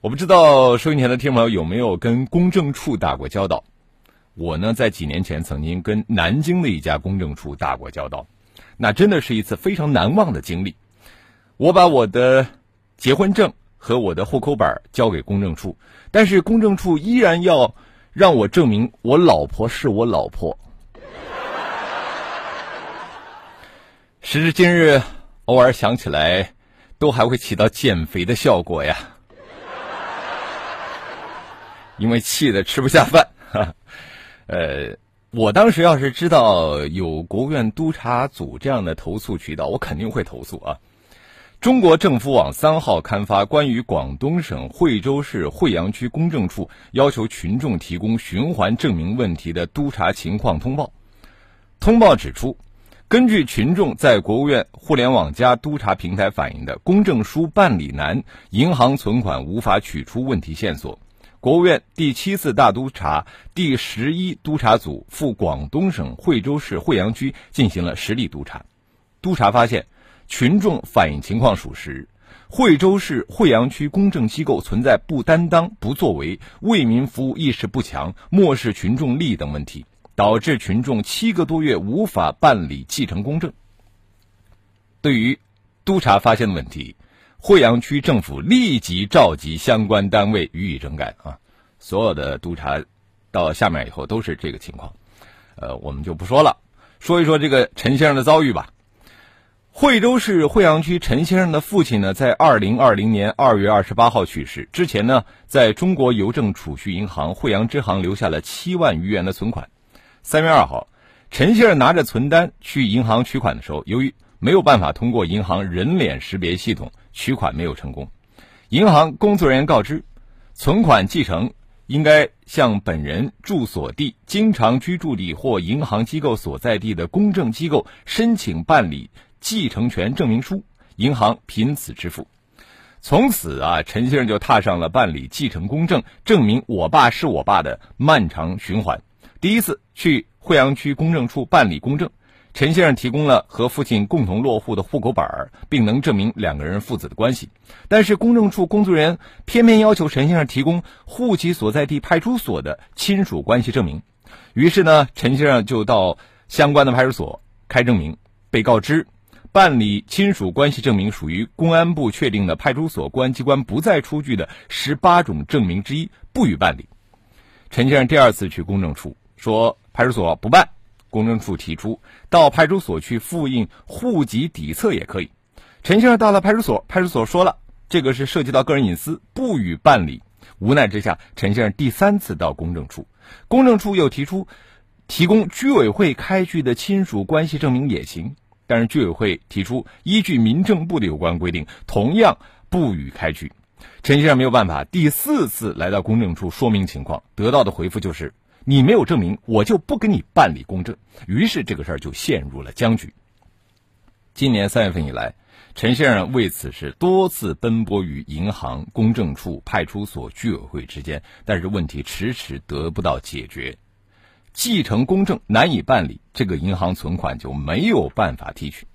我不知道收音前的听众朋友有没有跟公证处打过交道。我呢，在几年前曾经跟南京的一家公证处打过交道，那真的是一次非常难忘的经历。我把我的结婚证和我的户口本交给公证处，但是公证处依然要让我证明我老婆是我老婆。时至今日，偶尔想起来，都还会起到减肥的效果呀，因为气得吃不下饭。呃，我当时要是知道有国务院督查组这样的投诉渠道，我肯定会投诉啊。中国政府网三号刊发关于广东省惠州市惠阳区公证处要求群众提供循环证明问题的督查情况通报。通报指出，根据群众在国务院互联网加督查平台反映的公证书办理难、银行存款无法取出问题线索。国务院第七次大督查第十一督查组赴广东省惠州市惠阳区进行了实地督查，督查发现，群众反映情况属实，惠州市惠阳区公证机构存在不担当、不作为、为民服务意识不强、漠视群众利益等问题，导致群众七个多月无法办理继承公证。对于督查发现的问题。惠阳区政府立即召集相关单位予以整改啊！所有的督查到下面以后都是这个情况，呃，我们就不说了，说一说这个陈先生的遭遇吧。惠州市惠阳区陈先生的父亲呢，在二零二零年二月二十八号去世之前呢，在中国邮政储蓄银行惠阳支行留下了七万余元的存款。三月二号，陈先生拿着存单去银行取款的时候，由于没有办法通过银行人脸识别系统。取款没有成功，银行工作人员告知，存款继承应该向本人住所地、经常居住地或银行机构所在地的公证机构申请办理继承权证明书，银行凭此支付。从此啊，陈先生就踏上了办理继承公证、证明我爸是我爸的漫长循环。第一次去惠阳区公证处办理公证。陈先生提供了和父亲共同落户的户口本儿，并能证明两个人父子的关系，但是公证处工作人员偏偏要求陈先生提供户籍所在地派出所的亲属关系证明。于是呢，陈先生就到相关的派出所开证明，被告知办理亲属关系证明属于公安部确定的派出所公安机关不再出具的十八种证明之一，不予办理。陈先生第二次去公证处说，派出所不办。公证处提出到派出所去复印户籍底册也可以。陈先生到了派出所，派出所说了这个是涉及到个人隐私，不予办理。无奈之下，陈先生第三次到公证处，公证处又提出提供居委会开具的亲属关系证明也行，但是居委会提出依据民政部的有关规定，同样不予开具。陈先生没有办法，第四次来到公证处说明情况，得到的回复就是。你没有证明，我就不给你办理公证。于是这个事儿就陷入了僵局。今年三月份以来，陈先生为此事多次奔波于银行、公证处、派出所、居委会之间，但是问题迟迟得不到解决。继承公证难以办理，这个银行存款就没有办法提取。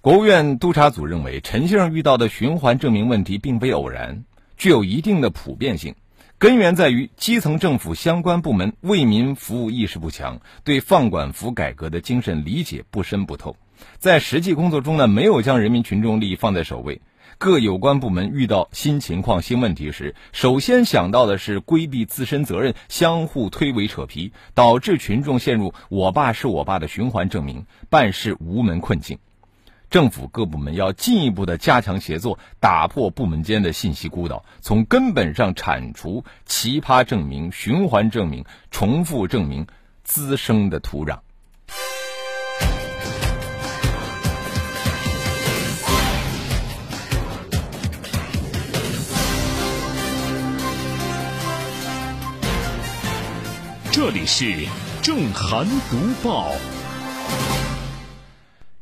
国务院督查组认为，陈先生遇到的循环证明问题并非偶然，具有一定的普遍性。根源在于基层政府相关部门为民服务意识不强，对放管服改革的精神理解不深不透，在实际工作中呢，没有将人民群众利益放在首位。各有关部门遇到新情况、新问题时，首先想到的是规避自身责任，相互推诿扯皮，导致群众陷入“我爸是我爸”的循环证明，办事无门困境。政府各部门要进一步的加强协作打破部门间的信息孤岛从根本上铲除奇葩证明循环证明重复证明滋生的土壤。这里是正含读报。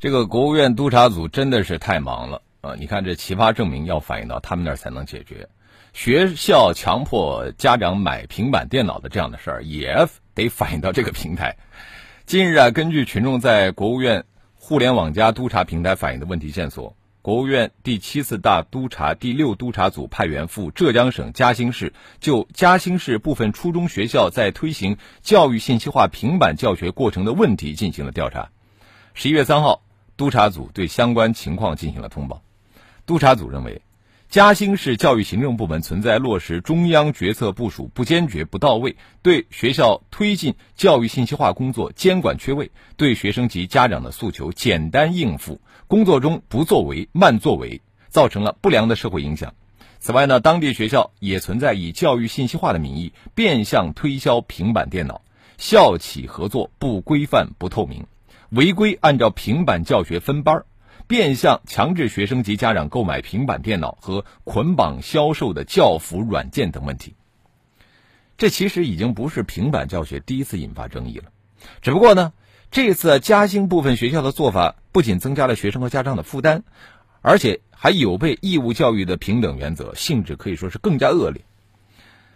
这个国务院督查组真的是太忙了啊！你看这奇葩证明要反映到他们那儿才能解决，学校强迫家长买平板电脑的这样的事儿也得反映到这个平台。近日啊，根据群众在国务院互联网加督查平台反映的问题线索，国务院第七次大督查第六督查组派员赴浙江省嘉兴市，就嘉兴市部分初中学校在推行教育信息化平板教学过程的问题进行了调查。十一月三号。督查组对相关情况进行了通报。督查组认为，嘉兴市教育行政部门存在落实中央决策部署不坚决、不到位，对学校推进教育信息化工作监管缺位，对学生及家长的诉求简单应付，工作中不作为、慢作为，造成了不良的社会影响。此外呢，当地学校也存在以教育信息化的名义变相推销平板电脑，校企合作不规范、不透明。违规按照平板教学分班，变相强制学生及家长购买平板电脑和捆绑销售的教辅软件等问题。这其实已经不是平板教学第一次引发争议了，只不过呢，这次嘉兴部分学校的做法不仅增加了学生和家长的负担，而且还有悖义务教育的平等原则，性质可以说是更加恶劣。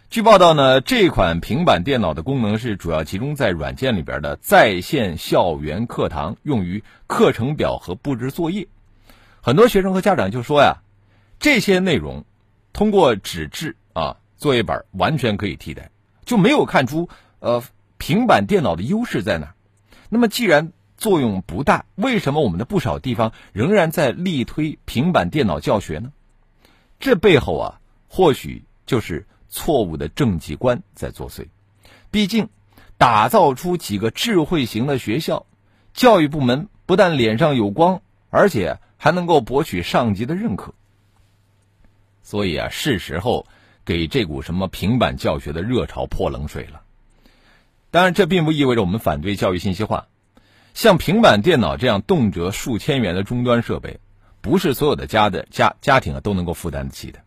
据报道呢，这款平板电脑的功能是主要集中在软件里边的在线校园课堂，用于课程表和布置作业。很多学生和家长就说呀，这些内容通过纸质啊作业本完全可以替代，就没有看出呃平板电脑的优势在哪。那么既然作用不大，为什么我们的不少地方仍然在力推平板电脑教学呢？这背后啊，或许就是。错误的政绩观在作祟，毕竟打造出几个智慧型的学校，教育部门不但脸上有光，而且还能够博取上级的认可。所以啊，是时候给这股什么平板教学的热潮泼冷水了。当然，这并不意味着我们反对教育信息化。像平板电脑这样动辄数千元的终端设备，不是所有的家的家家庭啊都能够负担得起的。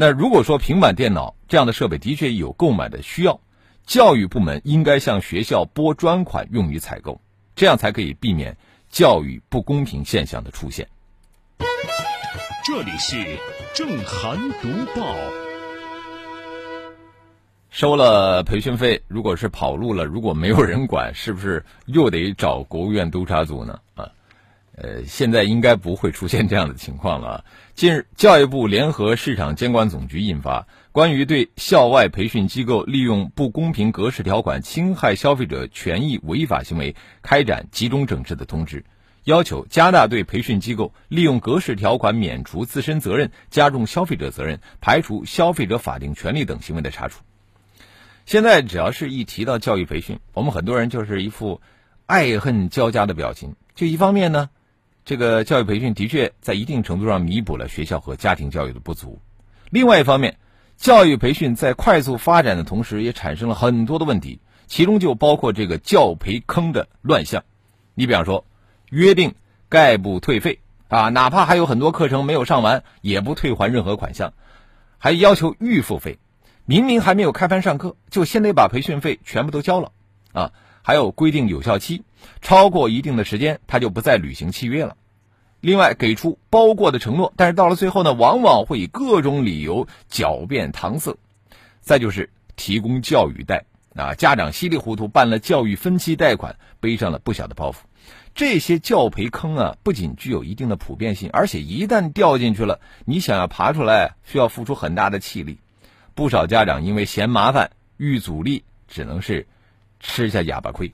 那如果说平板电脑这样的设备的确有购买的需要，教育部门应该向学校拨专款用于采购，这样才可以避免教育不公平现象的出现。这里是正涵读报。收了培训费，如果是跑路了，如果没有人管，是不是又得找国务院督查组呢？啊？呃，现在应该不会出现这样的情况了。近日，教育部联合市场监管总局印发《关于对校外培训机构利用不公平格式条款侵害消费者权益违法行为开展集中整治的通知》，要求加大对培训机构利用格式条款免除自身责任、加重消费者责任、排除消费者法定权利等行为的查处。现在只要是一提到教育培训，我们很多人就是一副爱恨交加的表情。就一方面呢。这个教育培训的确在一定程度上弥补了学校和家庭教育的不足。另外一方面，教育培训在快速发展的同时，也产生了很多的问题，其中就包括这个教培坑的乱象。你比方说，约定概不退费啊，哪怕还有很多课程没有上完，也不退还任何款项，还要求预付费，明明还没有开班上课，就先得把培训费全部都交了啊。还有规定有效期，超过一定的时间，他就不再履行契约了。另外，给出包过的承诺，但是到了最后呢，往往会以各种理由狡辩搪塞。再就是提供教育贷啊，家长稀里糊涂办了教育分期贷款，背上了不小的包袱。这些教培坑啊，不仅具有一定的普遍性，而且一旦掉进去了，你想要爬出来，需要付出很大的气力。不少家长因为嫌麻烦，遇阻力，只能是。吃下哑巴亏，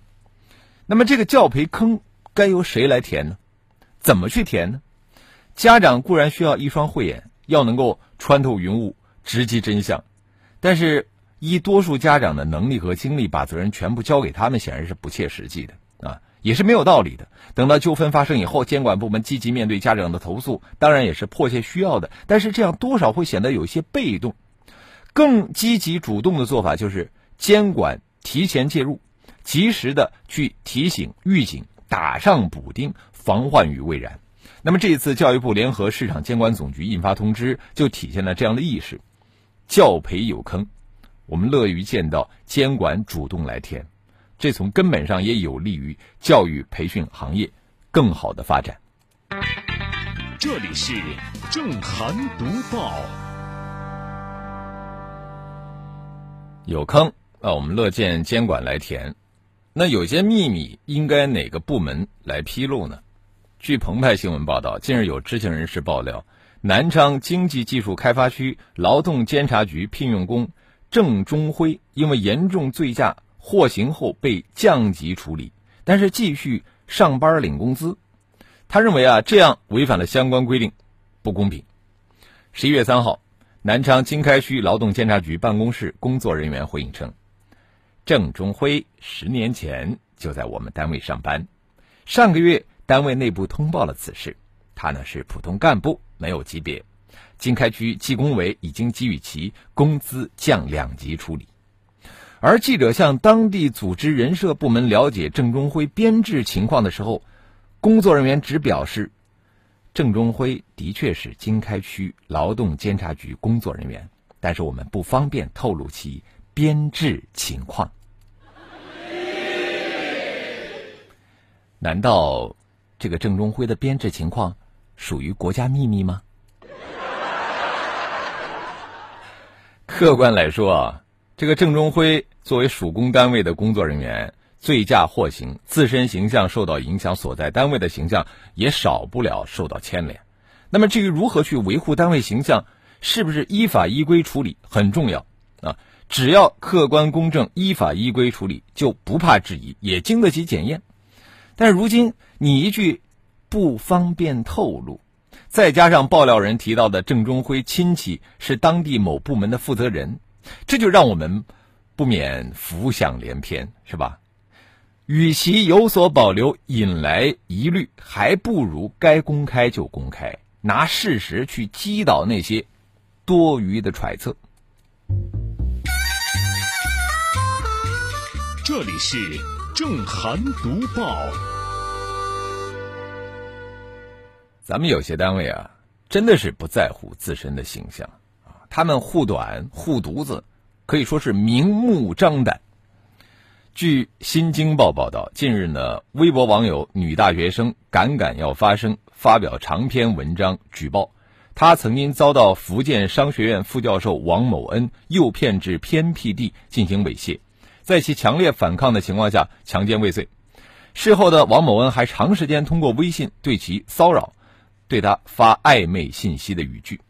那么这个教培坑该由谁来填呢？怎么去填呢？家长固然需要一双慧眼，要能够穿透云雾，直击真相，但是依多数家长的能力和精力，把责任全部交给他们，显然是不切实际的啊，也是没有道理的。等到纠纷发生以后，监管部门积极面对家长的投诉，当然也是迫切需要的，但是这样多少会显得有些被动。更积极主动的做法就是监管。提前介入，及时的去提醒、预警、打上补丁，防患于未然。那么这一次教育部联合市场监管总局印发通知，就体现了这样的意识：教培有坑，我们乐于见到监管主动来填，这从根本上也有利于教育培训行业更好的发展。这里是正涵读报，有坑啊，我们乐见监管来填。那有些秘密应该哪个部门来披露呢？据澎湃新闻报道，近日有知情人士爆料，南昌经济技术开发区劳动监察局聘用工郑中辉，因为严重醉驾获刑后被降级处理，但是继续上班领工资。他认为啊，这样违反了相关规定，不公平。十一月三号，南昌经开区劳动监察局办公室工作人员回应称，郑中辉十年前就在我们单位上班，上个月。单位内部通报了此事，他呢是普通干部，没有级别。经开区纪工委已经给予其工资降两级处理。而记者向当地组织人社部门了解郑中辉编制情况的时候，工作人员只表示，郑中辉的确是经开区劳动监察局工作人员，但是我们不方便透露其编制情况。难道？这个郑中辉的编制情况属于国家秘密吗？客观来说啊，这个郑中辉作为属公单位的工作人员，醉驾获刑，自身形象受到影响，所在单位的形象也少不了受到牵连。那么，至于如何去维护单位形象，是不是依法依规处理很重要啊？只要客观公正、依法依规处理，就不怕质疑，也经得起检验。但如今你一句不方便透露，再加上爆料人提到的郑中辉亲戚是当地某部门的负责人，这就让我们不免浮想联翩，是吧？与其有所保留引来疑虑，还不如该公开就公开，拿事实去击倒那些多余的揣测。这里是。正涵读报，咱们有些单位啊，真的是不在乎自身的形象啊，他们护短护犊子，可以说是明目张胆。据《新京报》报道，近日呢，微博网友女大学生敢敢要发声，发表长篇文章举报，她曾经遭到福建商学院副教授王某恩诱骗至偏僻地进行猥亵。在其强烈反抗的情况下强奸未遂，事后的王某恩还长时间通过微信对其骚扰，对他发暧昧信息的语句。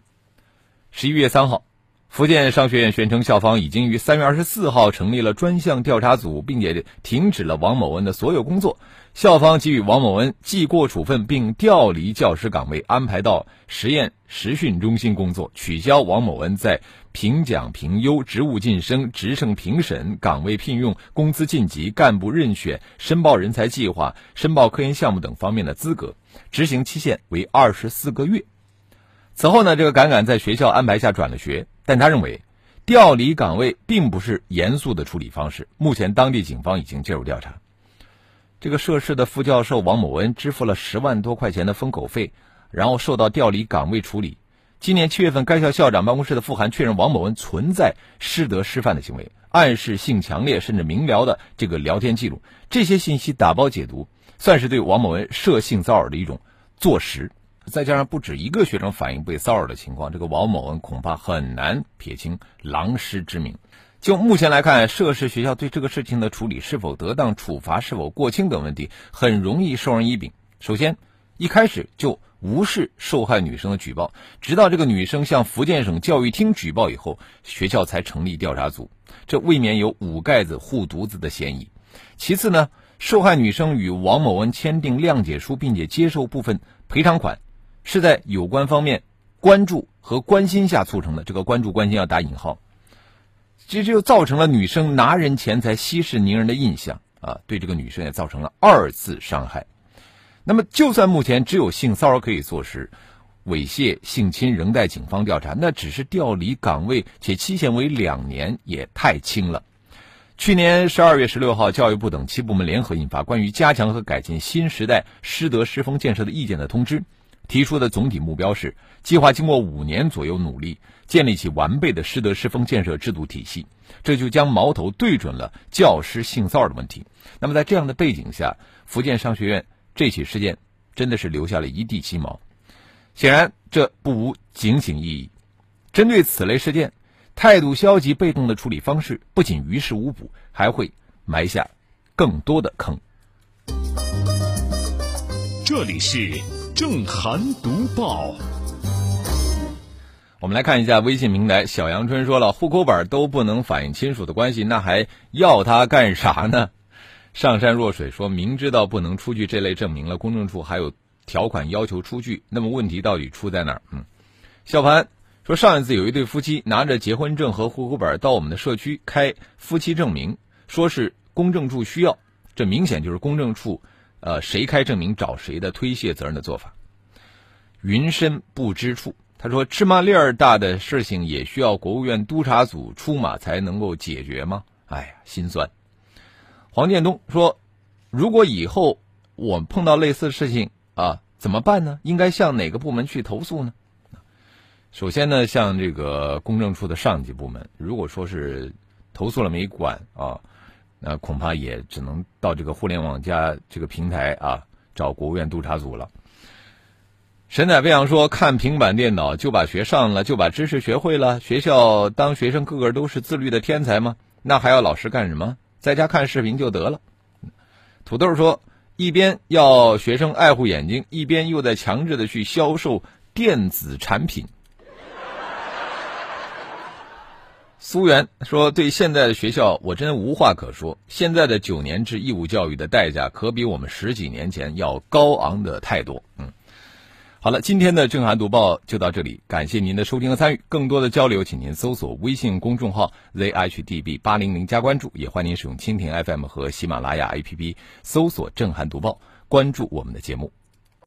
十一月三号，福建商学院宣称校方已经于三月二十四号成立了专项调查组，并且停止了王某恩的所有工作。校方给予王某恩记过处分，并调离教师岗位，安排到实验实训中心工作，取消王某恩在。评奖评优、职务晋升、职称评审、岗位聘用、工资晋级、干部任选、申报人才计划、申报科研项目等方面的资格，执行期限为二十四个月。此后呢，这个敢敢在学校安排下转了学，但他认为调离岗位并不是严肃的处理方式。目前，当地警方已经介入调查。这个涉事的副教授王某恩支付了十万多块钱的封口费，然后受到调离岗位处理。今年七月份，该校校长办公室的复函确认王某恩存在师德师范的行为，暗示性强烈甚至明了的这个聊天记录，这些信息打包解读，算是对王某恩涉性骚扰的一种坐实。再加上不止一个学生反映被骚扰的情况，这个王某恩恐怕很难撇清狼师之名。就目前来看，涉事学校对这个事情的处理是否得当、处罚是否过轻等问题，很容易授人以柄。首先，一开始就。无视受害女生的举报，直到这个女生向福建省教育厅举报以后，学校才成立调查组，这未免有捂盖子护犊子的嫌疑。其次呢，受害女生与王某恩签订谅解书，并且接受部分赔偿款，是在有关方面关注和关心下促成的。这个关注关心要打引号，这就造成了女生拿人钱财息事宁人的印象啊，对这个女生也造成了二次伤害。那么，就算目前只有性骚扰可以坐实，猥亵、性侵仍待警方调查，那只是调离岗位，且期限为两年，也太轻了。去年十二月十六号，教育部等七部门联合印发《关于加强和改进新时代师德师风建设的意见》的通知，提出的总体目标是，计划经过五年左右努力，建立起完备的师德师风建设制度体系。这就将矛头对准了教师性骚扰的问题。那么在这样的背景下，福建商学院这起事件真的是留下了一地鸡毛。显然，这不无警醒意义。针对此类事件，态度消极、被动的处理方式，不仅于事无补，还会埋下更多的坑。这里是正涵读报。我们来看一下微信平台，小阳春说了，户口本都不能反映亲属的关系，那还要他干啥呢？上善若水说明知道不能出具这类证明了，公证处还有。条款要求出具，那么问题到底出在哪儿？嗯，小盘说，上一次有一对夫妻拿着结婚证和户口本到我们的社区开夫妻证明，说是公证处需要，这明显就是公证处，呃，谁开证明找谁的推卸责任的做法。云深不知处，他说芝麻粒儿大的事情也需要国务院督查组出马才能够解决吗？哎呀，心酸。黄建东说，如果以后我碰到类似的事情。啊，怎么办呢？应该向哪个部门去投诉呢？首先呢，向这个公证处的上级部门。如果说是投诉了没管啊，那恐怕也只能到这个互联网加这个平台啊，找国务院督查组了。神采飞扬说：“看平板电脑就把学上了，就把知识学会了。学校当学生个个都是自律的天才吗？那还要老师干什么？在家看视频就得了。”土豆说。一边要学生爱护眼睛，一边又在强制的去销售电子产品。苏源说：“对现在的学校，我真无话可说。现在的九年制义务教育的代价，可比我们十几年前要高昂的太多。”嗯。好了，今天的正涵读报就到这里，感谢您的收听和参与。更多的交流，请您搜索微信公众号 zhdb 八零零加关注，也欢迎您使用蜻蜓 FM 和喜马拉雅 APP 搜索正涵读报，关注我们的节目。